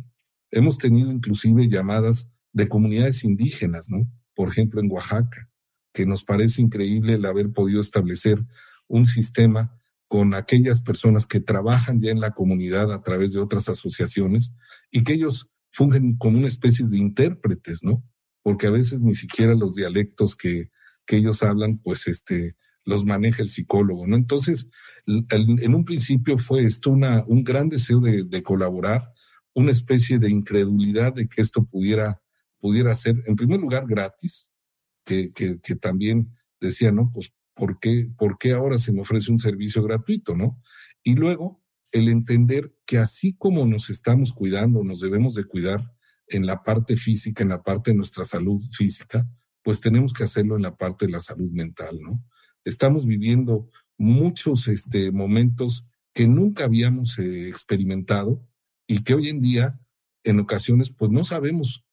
G: Hemos tenido inclusive llamadas de comunidades indígenas, ¿no? Por ejemplo, en Oaxaca, que nos parece increíble el haber podido establecer un sistema con aquellas personas que trabajan ya en la comunidad a través de otras asociaciones y que ellos fungen como una especie de intérpretes, ¿no? Porque a veces ni siquiera los dialectos que, que ellos hablan, pues este, los maneja el psicólogo, ¿no? Entonces, en un principio fue esto una, un gran deseo de, de, colaborar, una especie de incredulidad de que esto pudiera, pudiera ser, en primer lugar, gratis, que, que, también decía, ¿no? Pues, ¿por qué, ¿por qué ahora se me ofrece un servicio gratuito, ¿no? Y luego, el entender que así como nos estamos cuidando, nos debemos de cuidar en la parte física, en la parte de nuestra salud física, pues tenemos que hacerlo en la parte de la salud mental, ¿no? Estamos viviendo muchos este, momentos que nunca habíamos eh, experimentado y que hoy en día, en ocasiones, pues no sabemos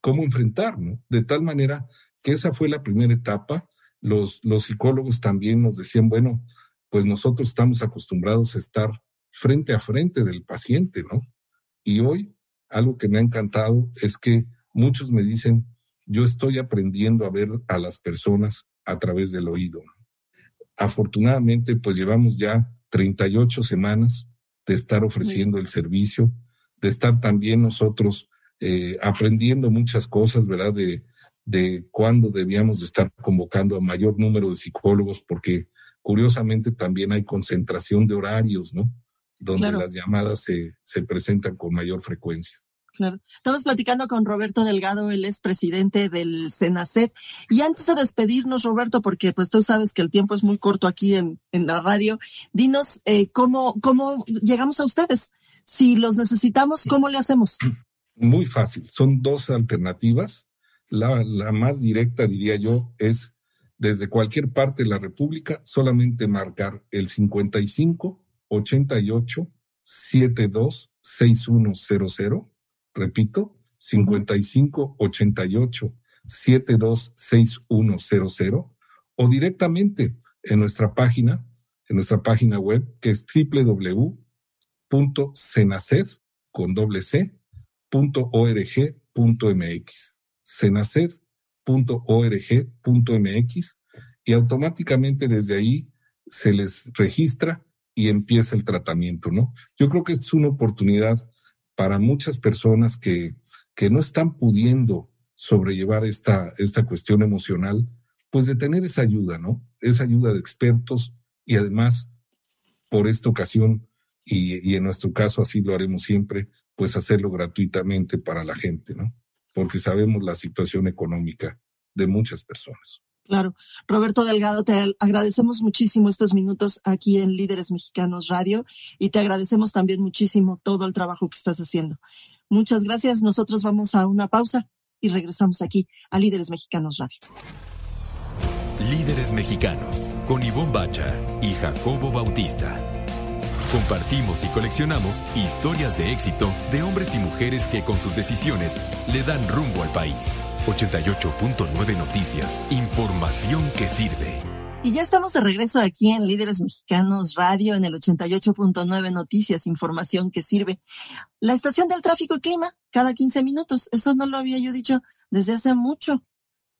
G: cómo enfrentar, ¿no? De tal manera que esa fue la primera etapa. Los, los psicólogos también nos decían, bueno, pues nosotros estamos acostumbrados a estar frente a frente del paciente, ¿no? Y hoy algo que me ha encantado es que muchos me dicen, yo estoy aprendiendo a ver a las personas a través del oído. Afortunadamente, pues llevamos ya 38 semanas de estar ofreciendo el servicio, de estar también nosotros eh, aprendiendo muchas cosas, ¿verdad? De, de cuándo debíamos de estar convocando a mayor número de psicólogos, porque curiosamente también hay concentración de horarios, ¿no? donde las llamadas se, se presentan con mayor frecuencia.
C: Claro. Estamos platicando con Roberto Delgado, él es presidente del Senacet. Y antes de despedirnos, Roberto, porque pues tú sabes que el tiempo es muy corto aquí en, en la radio, dinos eh, cómo, cómo llegamos a ustedes. Si los necesitamos, ¿cómo le hacemos?
G: Muy fácil. Son dos alternativas. La, la más directa, diría yo, es desde cualquier parte de la República, solamente marcar el 55 88 72 6100. Repito, 55 88 72 6100 o directamente en nuestra página, en nuestra página web que es www.cenaced con y automáticamente desde ahí se les registra y empieza el tratamiento, ¿no? Yo creo que es una oportunidad para muchas personas que, que no están pudiendo sobrellevar esta, esta cuestión emocional, pues de tener esa ayuda, ¿no? Esa ayuda de expertos y además, por esta ocasión, y, y en nuestro caso así lo haremos siempre, pues hacerlo gratuitamente para la gente, ¿no? Porque sabemos la situación económica de muchas personas.
C: Claro. Roberto Delgado, te agradecemos muchísimo estos minutos aquí en Líderes Mexicanos Radio y te agradecemos también muchísimo todo el trabajo que estás haciendo. Muchas gracias. Nosotros vamos a una pausa y regresamos aquí a Líderes Mexicanos Radio.
B: Líderes Mexicanos con Ivonne Bacha y Jacobo Bautista. Compartimos y coleccionamos historias de éxito de hombres y mujeres que con sus decisiones le dan rumbo al país. 88.9 Noticias. Información que sirve.
C: Y ya estamos de regreso aquí en Líderes Mexicanos Radio en el 88.9 Noticias, información que sirve. La estación del tráfico y clima, cada 15 minutos. Eso no lo había yo dicho desde hace mucho.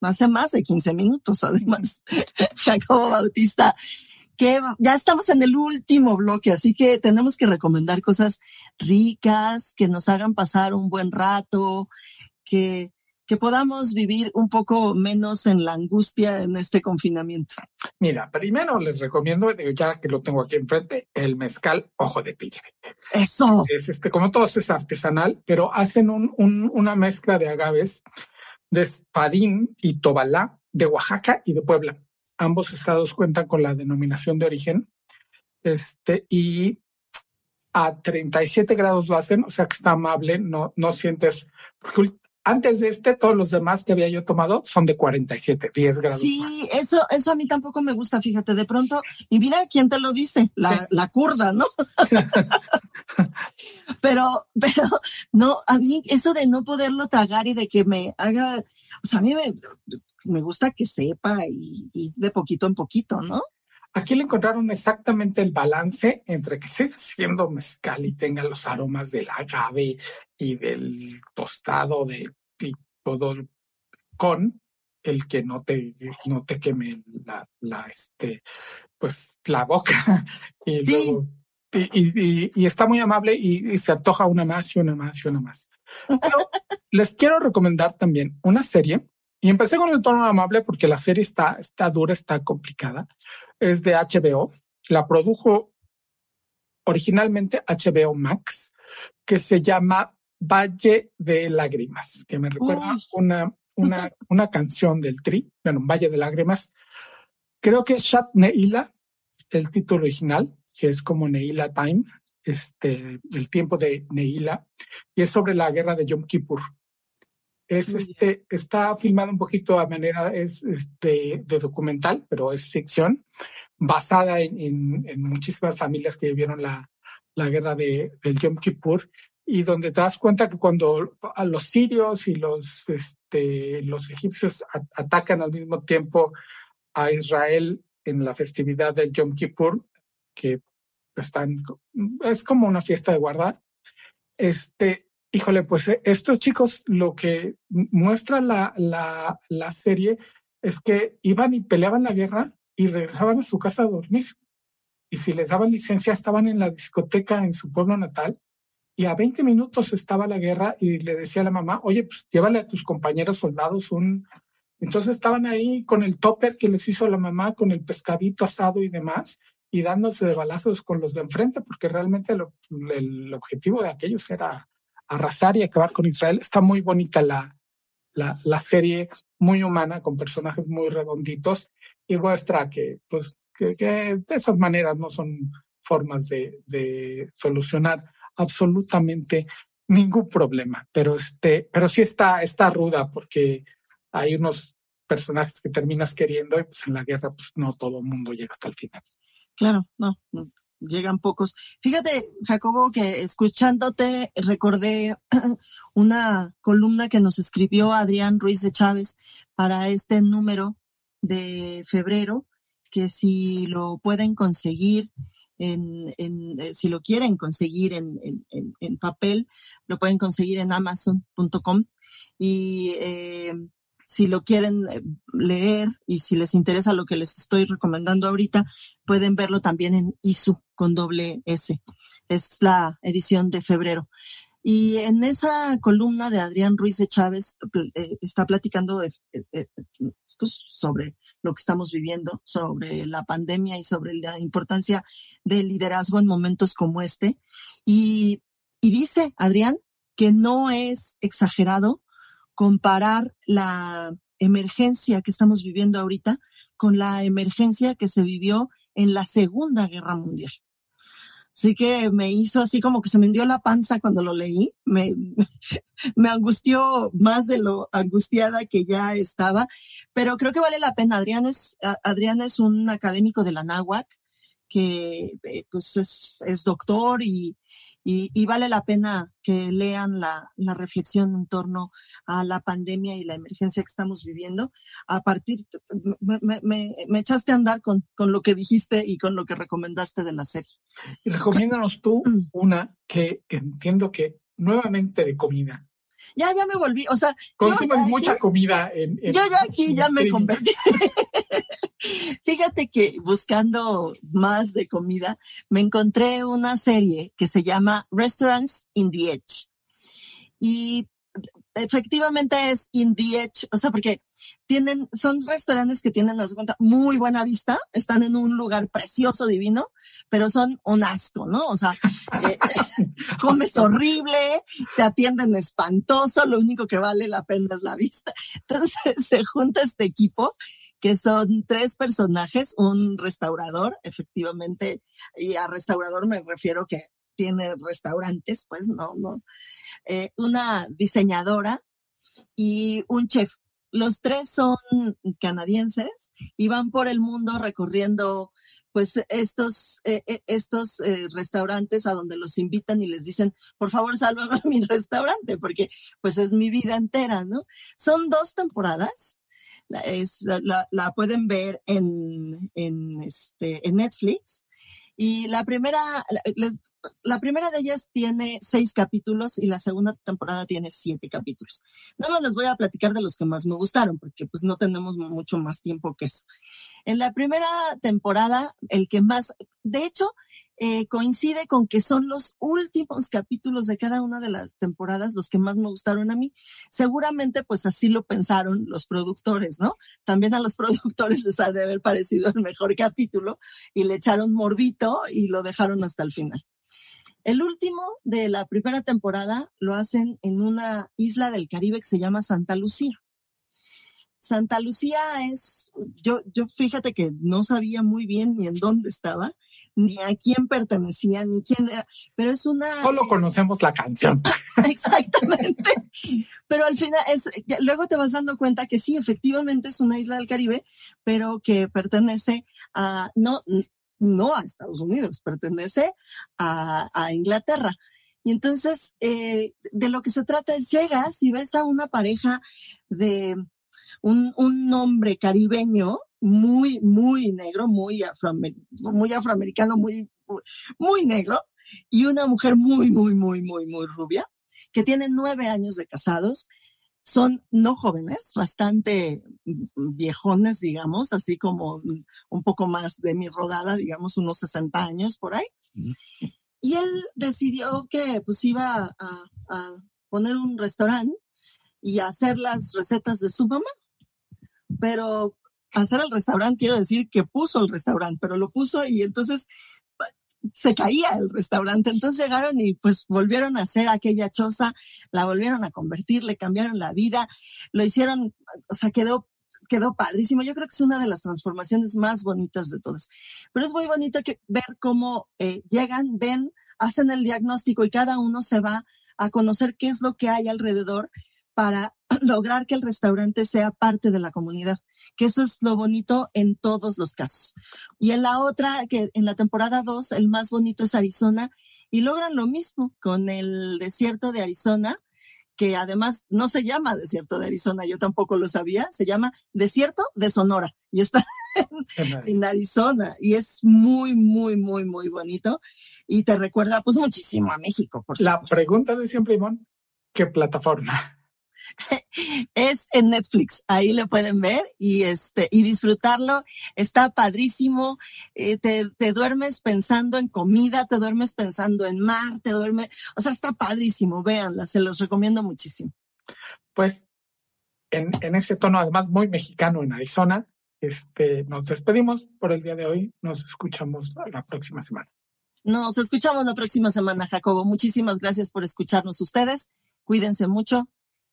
C: Hace más de 15 minutos, además. Jacobo Bautista, que ya estamos en el último bloque, así que tenemos que recomendar cosas ricas, que nos hagan pasar un buen rato, que que podamos vivir un poco menos en la angustia en este confinamiento?
D: Mira, primero les recomiendo, ya que lo tengo aquí enfrente, el mezcal ojo de tigre.
C: Eso.
D: Es este, como todos es artesanal, pero hacen un, un, una mezcla de agaves de Espadín y Tobalá, de Oaxaca y de Puebla. Ambos estados cuentan con la denominación de origen. Este, y a 37 grados lo hacen, o sea que está amable, no, no sientes, porque antes de este, todos los demás que había yo tomado son de 47, 10 grados.
C: Sí, eso, eso a mí tampoco me gusta, fíjate, de pronto, y mira quién te lo dice, la, la curda, ¿no? pero, pero, no, a mí eso de no poderlo tragar y de que me haga, o sea, a mí me, me gusta que sepa y, y de poquito en poquito, ¿no?
D: Aquí le encontraron exactamente el balance entre que siga siendo mezcal y tenga los aromas del agave y del tostado de y todo con el que no te, no te queme la, la, este, pues la boca y luego y, y, está muy amable y, y, se antoja una más y una más y una más. Pero les quiero recomendar también una serie y empecé con el tono amable porque la serie está, está dura, está complicada. Es de HBO. La produjo originalmente HBO Max, que se llama Valle de Lágrimas, que me recuerda una, una, una canción del Tri, bueno, Valle de Lágrimas. Creo que es Shat Neila, el título original, que es como Neila Time, este, el tiempo de Neila, y es sobre la guerra de Yom Kippur. Es este, está filmado un poquito a manera es este, de documental, pero es ficción, basada en, en, muchísimas familias que vivieron la, la guerra de, del Yom Kippur y donde te das cuenta que cuando a los sirios y los, este, los egipcios atacan al mismo tiempo a Israel en la festividad del Yom Kippur, que están, es como una fiesta de guardar, este, Híjole, pues eh, estos chicos lo que muestra la, la, la serie es que iban y peleaban la guerra y regresaban a su casa a dormir. Y si les daban licencia, estaban en la discoteca en su pueblo natal y a 20 minutos estaba la guerra y le decía a la mamá, oye, pues llévale a tus compañeros soldados un... Entonces estaban ahí con el topper que les hizo la mamá, con el pescadito asado y demás, y dándose de balazos con los de enfrente, porque realmente el objetivo de aquellos era arrasar y acabar con Israel. Está muy bonita la, la, la serie, muy humana, con personajes muy redonditos y muestra que, pues, que, que de esas maneras no son formas de, de solucionar absolutamente ningún problema, pero este, pero sí está, está ruda porque hay unos personajes que terminas queriendo y pues en la guerra pues no todo el mundo llega hasta el final.
C: Claro, no, llegan pocos. Fíjate, Jacobo, que escuchándote recordé una columna que nos escribió Adrián Ruiz de Chávez para este número de febrero, que si lo pueden conseguir en, en eh, si lo quieren conseguir en, papel, lo pueden conseguir en amazon.com y eh, si lo quieren eh, leer y si les interesa lo que les estoy recomendando ahorita, pueden verlo también en ISU con doble S. Es la edición de febrero. Y en esa columna de Adrián Ruiz de Chávez eh, está platicando eh, pues, sobre lo que estamos viviendo, sobre la pandemia y sobre la importancia del liderazgo en momentos como este. Y, y dice Adrián que no es exagerado comparar la emergencia que estamos viviendo ahorita con la emergencia que se vivió en la Segunda Guerra Mundial. Así que me hizo así como que se me hundió la panza cuando lo leí. Me, angustió más de lo angustiada que ya estaba, pero creo que vale la pena. Adrián es, Adrián un académico de la NAWAC que eh, pues es, es doctor y, y, vale la pena que lean la, la, reflexión en torno a la pandemia y la emergencia que estamos viviendo. A partir, me, me, me echaste a andar con, con, lo que dijiste y con lo que recomendaste de la serie.
D: Y recomiéndanos tú una que entiendo que nuevamente de comida.
C: Ya, ya me volví, o sea.
D: Consumes mucha comida en,
C: Yo ya aquí ya me convertí. Fíjate que buscando más de comida, me encontré una serie que se llama Restaurants in the Edge. Y efectivamente es in the edge, o sea, porque tienen, son restaurantes que tienen, las cuenta, muy buena vista, están en un lugar precioso, divino, pero son un asco, ¿no? O sea, eh, comes horrible, te atienden espantoso, lo único que vale la pena es la vista. Entonces se junta este equipo que son tres personajes, un restaurador, efectivamente, y a restaurador me refiero que tiene restaurantes, pues no, no, eh, una diseñadora y un chef. Los tres son canadienses y van por el mundo recorriendo pues estos, eh, eh, estos restaurantes a donde los invitan y les dicen, por favor, sálvame a mi restaurante, porque pues es mi vida entera, ¿no? Son dos temporadas, es, la, la, pueden ver en, en, este, en Netflix. Y la primera, la, primera de ellas tiene seis capítulos y la segunda temporada tiene siete capítulos. Nada más les voy a platicar de los que más me gustaron, porque pues no tenemos mucho más tiempo que eso. En la primera temporada, el que más, de hecho, eh, coincide con que son los últimos capítulos de cada una de las temporadas los que más me gustaron a mí. Seguramente pues así lo pensaron los productores, ¿no? También a los productores les ha de haber parecido el mejor capítulo y le echaron morbito y lo dejaron hasta el final. El último de la primera temporada lo hacen en una isla del Caribe que se llama Santa Lucía. Santa Lucía es, yo, yo fíjate que no sabía muy bien ni en dónde estaba, ni a quién pertenecía, ni quién era, pero es una...
D: Solo conocemos la canción.
C: Exactamente. pero al final es, luego te vas dando cuenta que sí, efectivamente es una isla del Caribe, pero que pertenece a, no, no a Estados Unidos, pertenece a, Inglaterra. Y entonces, eh, de lo que se trata es, llegas y ves a una pareja de un, un hombre caribeño muy, muy negro, muy, muy afroamericano, muy, muy negro, y una mujer muy, muy, muy, muy, muy rubia, que tienen nueve años de casados. Son no jóvenes, bastante viejones, digamos, así como un poco más de mi rodada, digamos, unos 60 años por ahí. Y él decidió que pues iba a, a poner un restaurante y a hacer las recetas de su mamá. Pero hacer el restaurante, quiero decir que puso el restaurante, pero lo puso y entonces se caía el restaurante. Entonces llegaron y pues volvieron a hacer aquella choza, la volvieron a convertir, le cambiaron la vida, lo hicieron, o sea, quedó quedó padrísimo. Yo creo que es una de las transformaciones más bonitas de todas. Pero es muy bonito que ver cómo eh, llegan, ven, hacen el diagnóstico y cada uno se va a conocer qué es lo que hay alrededor para lograr que el restaurante sea parte de la comunidad, que eso es lo bonito en todos los casos. Y en la otra, que en la temporada 2, el más bonito es Arizona, y logran lo mismo con el desierto de Arizona, que además no se llama desierto de Arizona, yo tampoco lo sabía, se llama desierto de Sonora y está en, Arizona y es muy, muy, muy, muy bonito y te recuerda pues muchísimo a México. Por
D: la pregunta de siempre, Ivonne, ¿qué plataforma?
C: es en Netflix, ahí lo pueden ver y este y disfrutarlo. Está padrísimo. Eh, te, te, duermes pensando en comida, te duermes pensando en mar, te duermes, o sea, está padrísimo. Véanla, se los recomiendo muchísimo.
D: Pues en, en ese tono, además muy mexicano en Arizona, este, nos despedimos por el día de hoy. Nos escuchamos la próxima semana.
C: Nos escuchamos la próxima semana, Jacobo. Muchísimas gracias por escucharnos ustedes. Cuídense mucho